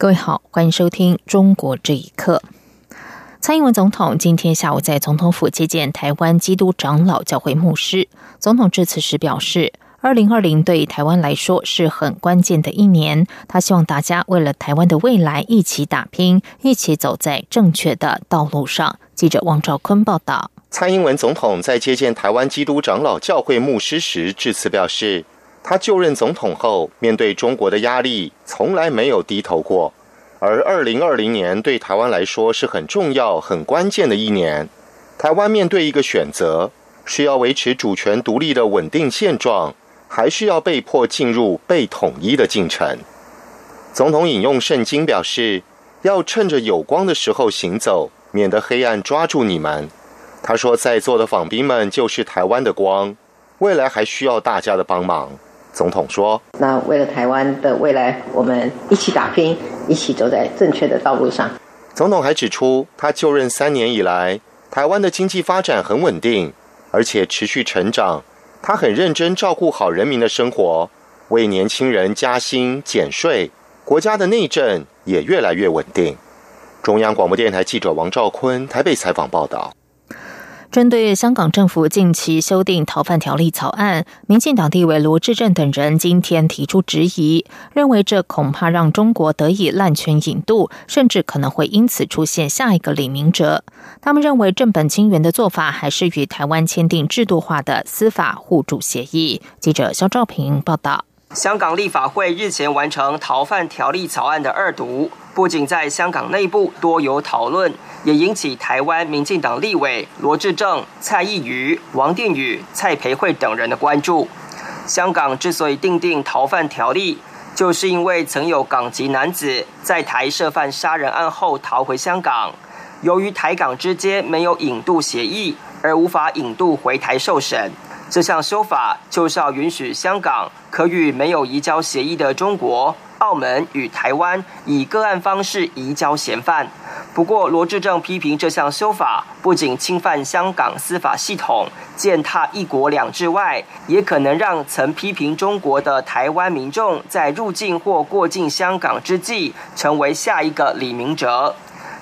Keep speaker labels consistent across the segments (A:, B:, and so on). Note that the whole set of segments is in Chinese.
A: 各位好，欢迎收听《中国这一刻》。蔡英文总统今天下午在总统府接见台湾基督长老教会牧师。总统致辞时表示，二零二零对台湾来说是很关键的一年。他希望大家为了台湾的未来一起打拼，一起走在正确的道路上。记者王兆坤报道。
B: 蔡英文总统在接见台湾基督长老教会牧师时致辞表示。他就任总统后，面对中国的压力，从来没有低头过。而二零二零年对台湾来说是很重要、很关键的一年。台湾面对一个选择：是要维持主权独立的稳定现状，还是要被迫进入被统一的进程？总统引用圣经表示：“要趁着有光的时候行走，免得黑暗抓住你们。”他说：“在座的访宾们就是台湾的光，未来还需要大家的帮忙。”总统说：“
C: 那为了台湾的未来，我们一起打拼，一起走在正确的道路上。”
B: 总统还指出，他就任三年以来，台湾的经济发展很稳定，而且持续成长。他很认真照顾好人民的生活，为年轻人加薪减税，国家的内政也越来越稳定。中央广播电台记者王兆坤台北采访报道。
A: 针对香港政府近期修订逃犯条例草案，民进党地委罗志正等人今天提出质疑，认为这恐怕让中国得以滥权引渡，甚至可能会因此出现下一个李明哲。他们认为正本清源的做法还是与台湾签订制度化的司法互助协议。记者肖兆平报道。
D: 香港立法会日前完成逃犯条例草案的二读，不仅在香港内部多有讨论，也引起台湾民进党立委罗志正、蔡意瑜、王定宇、蔡培慧等人的关注。香港之所以订定逃犯条例，就是因为曾有港籍男子在台涉犯杀人案后逃回香港，由于台港之间没有引渡协议，而无法引渡回台受审。这项修法就是要允许香港可与没有移交协议的中国、澳门与台湾以个案方式移交嫌犯。不过，罗志正批评这项修法不仅侵犯香港司法系统、践踏一国两制外，也可能让曾批评中国的台湾民众在入境或过境香港之际成为下一个李明哲。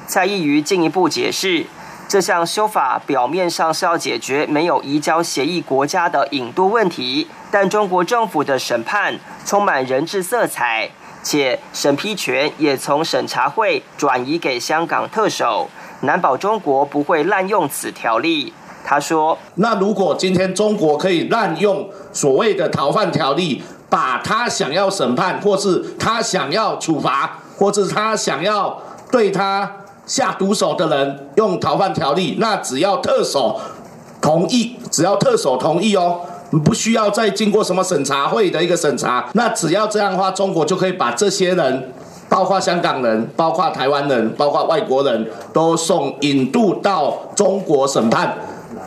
D: 蔡意瑜进一步解释。这项修法表面上是要解决没有移交协议国家的引渡问题，但中国政府的审判充满人质色彩，且审批权也从审查会转移给香港特首，难保中国不会滥用此条例。他说：“
E: 那如果今天中国可以滥用所谓的逃犯条例，把他想要审判，或是他想要处罚，或是他想要对他。”下毒手的人用逃犯条例，那只要特首同意，只要特首同意哦，不需要再经过什么审查会的一个审查，那只要这样的话，中国就可以把这些人，包括香港人、包括台湾人、包括外国人都送引渡到中国审判。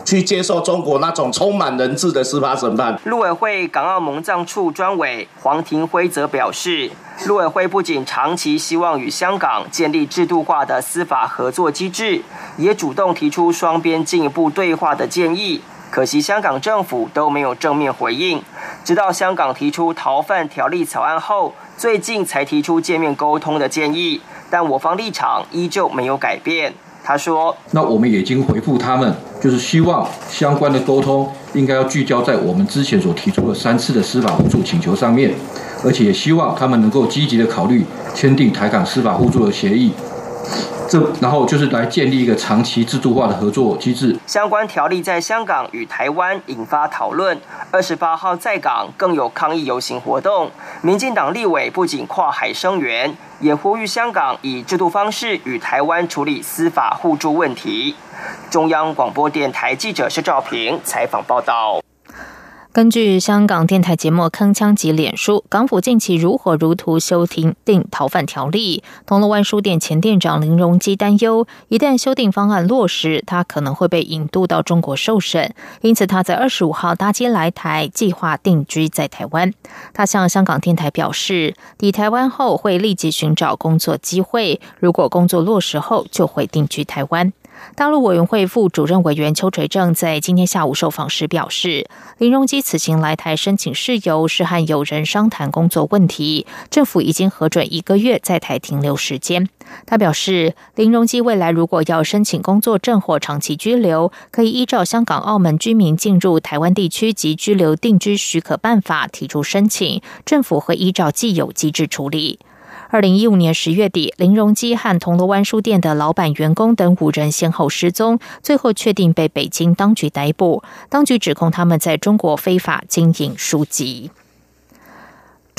E: 去接受中国那种充满人质的司法审判。
D: 陆委会港澳蒙藏处专委黄庭辉则表示，陆委会不仅长期希望与香港建立制度化的司法合作机制，也主动提出双边进一步对话的建议。可惜香港政府都没有正面回应，直到香港提出逃犯条例草案后，最近才提出见面沟通的建议，但我方立场依旧没有改变。他说：“
F: 那我们已经回复他们，就是希望相关的沟通应该要聚焦在我们之前所提出的三次的司法互助请求上面，而且也希望他们能够积极的考虑签订台港司法互助的协议。”这然后就是来建立一个长期制度化的合作机制。
D: 相关条例在香港与台湾引发讨论。二十八号在港更有抗议游行活动，民进党立委不仅跨海声援，也呼吁香港以制度方式与台湾处理司法互助问题。中央广播电台记者施兆平采访报道。
A: 根据香港电台节目《铿锵集》脸书，港府近期如火如荼修订定逃犯条例。铜锣湾书店前店长林荣基担忧，一旦修订方案落实，他可能会被引渡到中国受审。因此，他在二十五号搭机来台，计划定居在台湾。他向香港电台表示，抵台湾后会立即寻找工作机会，如果工作落实后，就会定居台湾。大陆委员会副主任委员邱垂正在今天下午受访时表示，林荣基此行来台申请事由是和友人商谈工作问题，政府已经核准一个月在台停留时间。他表示，林荣基未来如果要申请工作证或长期居留，可以依照香港、澳门居民进入台湾地区及居留定居许可办法提出申请，政府会依照既有机制处理。二零一五年十月底，林荣基和铜锣湾书店的老板、员工等五人先后失踪，最后确定被北京当局逮捕。当局指控他们在中国非法经营书籍。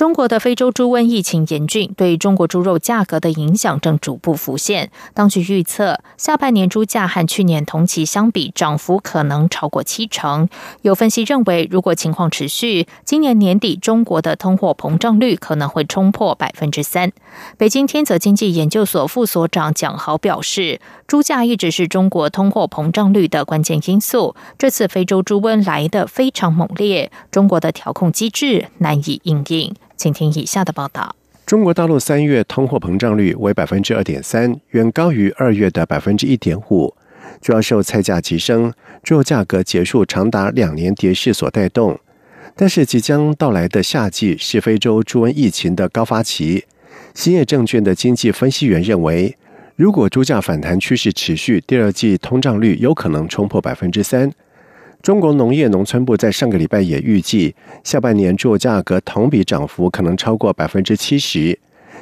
A: 中国的非洲猪瘟疫情严峻，对中国猪肉价格的影响正逐步浮现。当局预测，下半年猪价和去年同期相比，涨幅可能超过七成。有分析认为，如果情况持续，今年年底中国的通货膨胀率可能会冲破百分之三。北京天泽经济研究所副所长蒋豪表示，猪价一直是中国通货膨胀率的关键因素。这次非洲猪瘟来得非常猛烈，中国的调控机制难以应应。请听以下的报道：
G: 中国大陆三月通货膨胀率为百分之二点三，远高于二月的百分之一点五，主要受菜价急升、猪肉价格结束长达两年跌势所带动。但是，即将到来的夏季是非洲猪瘟疫情的高发期。兴业证券的经济分析员认为，如果猪价反弹趋势持续，第二季通胀率有可能冲破百分之三。中国农业农村部在上个礼拜也预计，下半年猪肉价格同比涨幅可能超过百分之七十。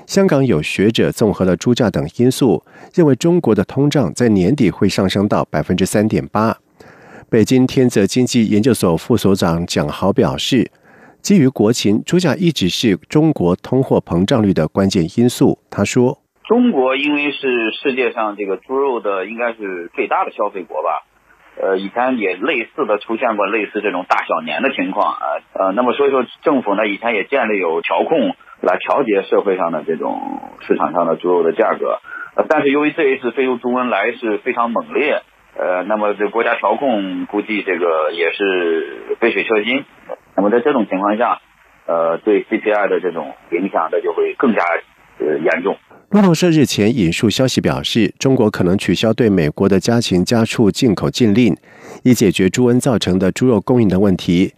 G: 香港有学者综合了猪价等因素，认为中国的通胀在年底会上升到百分之三点八。北京天泽经济研究所副所长蒋豪表示，基于国情，猪价一直是中国通货膨胀率的关键因素。他说：“
H: 中国因为是世界上这个猪肉的应该是最大的消费国吧。”呃，以前也类似的出现过类似这种大小年的情况啊，呃，那么所以说政府呢以前也建立有调控来调节社会上的这种市场上的猪肉的价格，呃，但是由于这一次非洲猪瘟来是非常猛烈，呃，那么这国家调控估计这个也是杯水车薪，那么在这种情况下，呃，对 CPI 的这种影响的就会更加呃严重。
G: 路透社日前引述消息表示，中国可能取消对美国的家禽家畜进口禁令，以解决猪瘟造成的猪肉供应的问题。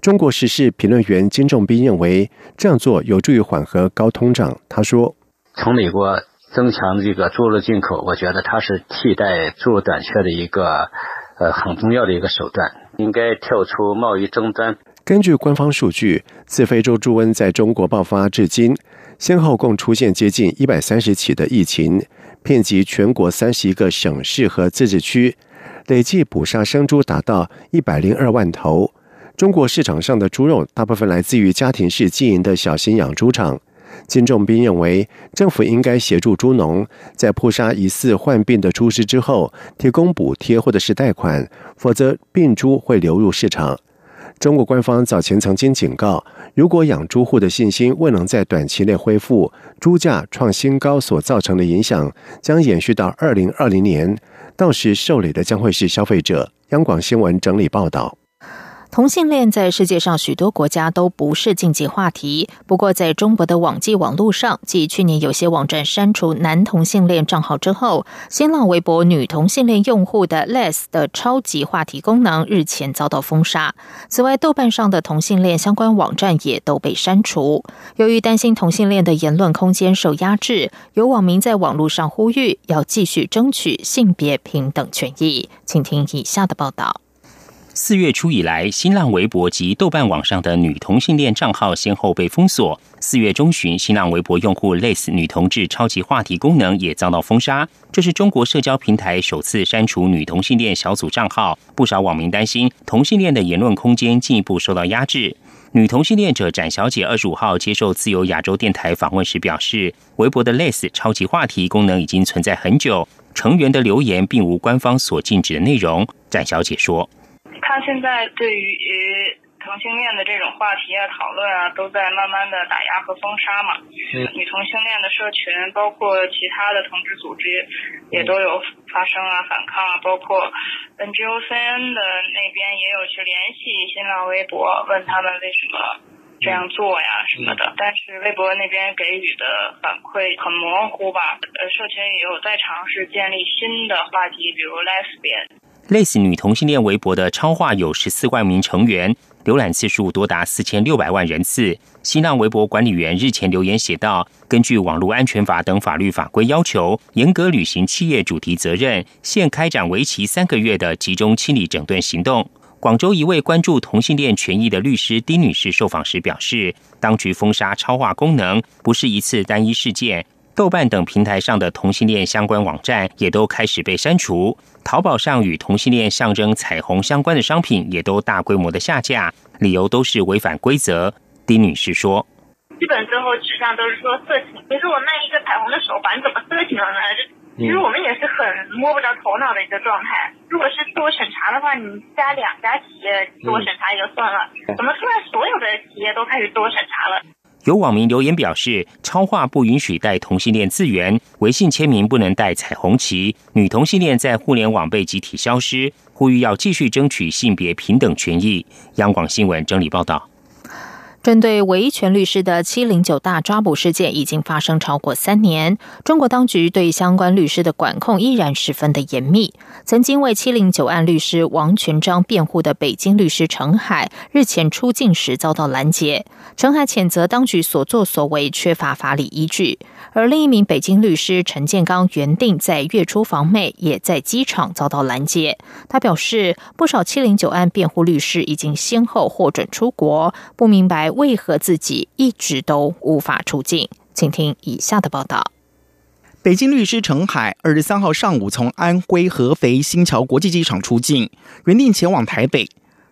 G: 中国时事评论员金仲斌认为，这样做有助于缓和高通胀。他说：“
I: 从美国增强这个猪肉进口，我觉得它是替代猪肉短缺的一个呃很重要的一个手段，应该跳出贸易争端。”
G: 根据官方数据，自非洲猪瘟在中国爆发至今。先后共出现接近一百三十起的疫情，遍及全国三十一个省市和自治区，累计捕杀生猪达到一百零二万头。中国市场上的猪肉大部分来自于家庭式经营的小型养猪场。金仲斌认为，政府应该协助猪农，在扑杀疑似患病的猪只之后，提供补贴或者是贷款，否则病猪会流入市场。中国官方早前曾经警告，如果养猪户的信心未能在短期内恢复，猪价创新高所造成的影响将延续到二零二零年，到时受累的将会是消费者。央广新闻整理报道。
A: 同性恋在世界上许多国家都不是禁忌话题。不过，在中国的网际网络上，继去年有些网站删除男同性恋账号之后，新浪微博女同性恋用户的 less 的超级话题功能日前遭到封杀。此外，豆瓣上的同性恋相关网站也都被删除。由于担心同性恋的言论空间受压制，有网民在网络上呼吁要继续争取性别平等权益。请听以下的报道。
J: 四月初以来，新浪微博及豆瓣网上的女同性恋账号先后被封锁。四月中旬，新浪微博用户类似女同志超级话题功能也遭到封杀。这是中国社交平台首次删除女同性恋小组账号。不少网民担心同性恋的言论空间进一步受到压制。女同性恋者展小姐二十五号接受自由亚洲电台访问时表示，微博的类似超级话题功能已经存在很久，成员的留言并无官方所禁止的内容。展小姐说。
K: 他现在对于同性恋的这种话题啊、讨论啊，都在慢慢的打压和封杀嘛。嗯。女同性恋的社群，包括其他的同志组织，也都有发声啊、反抗啊。包括 NGOCN 的那边也有去联系新浪微博，问他们为什么。这样做呀什么的，但是微博那边给予的反馈很模糊吧？呃，社群也有在尝试建立新的话题，比如 lesbian。
J: 类似女同性恋微博的超话有十四万名成员，浏览次数多达四千六百万人次。新浪微博管理员日前留言写道：“根据网络安全法等法律法规要求，严格履行企业主题责任，现开展为期三个月的集中清理整顿行动。”广州一位关注同性恋权益的律师丁女士受访时表示，当局封杀超话功能不是一次单一事件，豆瓣等平台上的同性恋相关网站也都开始被删除，淘宝上与同性恋象征彩虹相关的商品也都大规模的下架，理由都是违反规则。丁女士说：“
K: 基本最后指向都是说色情，可是我卖一个彩虹的手环，怎么色情了呢？”其实我们也是很摸不着头脑的一个状态。如果是自我审查的话，你家两家企业自我审查也就算了，怎么突然所有的企业都开始自我审查了？
J: 有网民留言表示，超话不允许带同性恋字源，微信签名不能带彩虹旗，女同性恋在互联网被集体消失，呼吁要继续争取性别平等权益。央广新闻整理报道。
A: 针对维权律师的“七零九大抓捕事件”已经发生超过三年，中国当局对相关律师的管控依然十分的严密。曾经为“七零九案”律师王全章辩护的北京律师陈海日前出境时遭到拦截，陈海谴责当局所作所为缺乏法理依据。而另一名北京律师陈建刚原定在月初访美，也在机场遭到拦截。他表示，不少“七零九案”辩护律师已经先后获准出国，不明白。为何自己一直都无法出境？请听以下的报道。
L: 北京律师陈海二十三号上午从安徽合肥新桥国际机场出境，原定前往台北。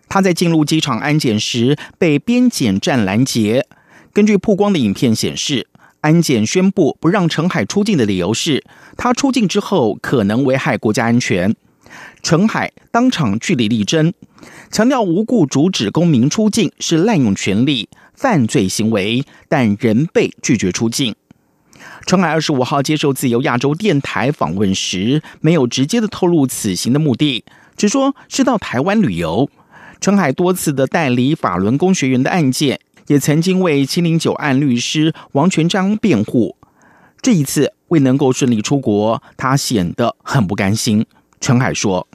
L: 他在进入机场安检时被边检站拦截。根据曝光的影片显示，安检宣布不让陈海出境的理由是他出境之后可能危害国家安全。陈海当场据理力争，强调无故阻止公民出境是滥用权力、犯罪行为，但仍被拒绝出境。陈海二十五号接受自由亚洲电台访问时，没有直接的透露此行的目的，只说是到台湾旅游。陈海多次的代理法轮功学员的案件，也曾经为七零九案律师王全章辩护。这一次未能够顺利出国，他显得很不甘心。陈海说：“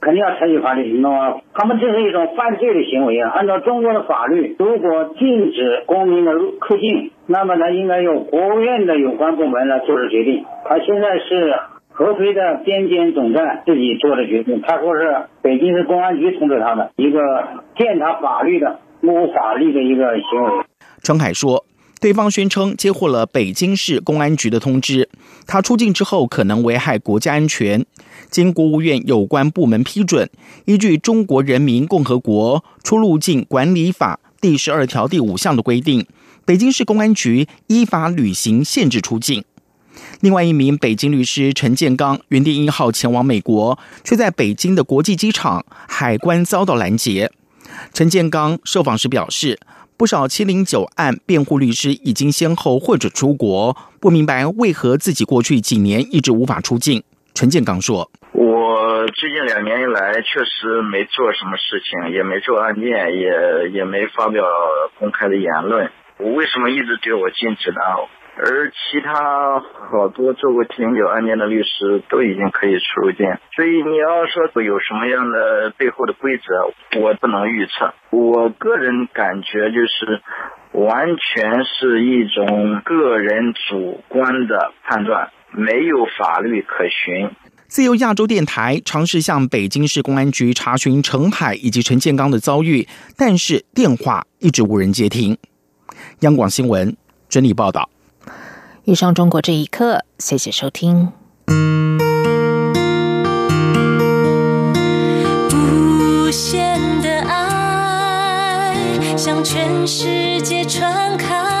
M: 肯定要采取法律行动啊！他们这是一种犯罪的行为啊！按照中国的法律，如果禁止公民的入出境，那么呢，应该由国务院的有关部门来做出决定。他现在是合肥的边检总站自己做的决定，他说是北京市公安局通知他的一个践踏法律的无法律的一个行为。”
L: 陈海说。对方宣称接获了北京市公安局的通知，他出境之后可能危害国家安全。经国务院有关部门批准，依据《中国人民共和国出入境管理法》第十二条第五项的规定，北京市公安局依法履行限制出境。另外一名北京律师陈建刚原定一号前往美国，却在北京的国际机场海关遭到拦截。陈建刚受访时表示。不少七零九案辩护律师已经先后或者出国，不明白为何自己过去几年一直无法出境。陈建刚说：“
N: 我最近两年以来确实没做什么事情，也没做案件，也也没发表公开的言论。我为什么一直对我禁止呢？”而其他好多做过七零九案件的律师都已经可以出入境，所以你要说有什么样的背后的规则，我不能预测。我个人感觉就是，完全是一种个人主观的判断，没有法律可循。
L: 自由亚洲电台尝试向北京市公安局查询陈海以及陈建刚的遭遇，但是电话一直无人接听。央广新闻整理报道。
A: 以上中国这一刻，谢谢收听。全世界传开。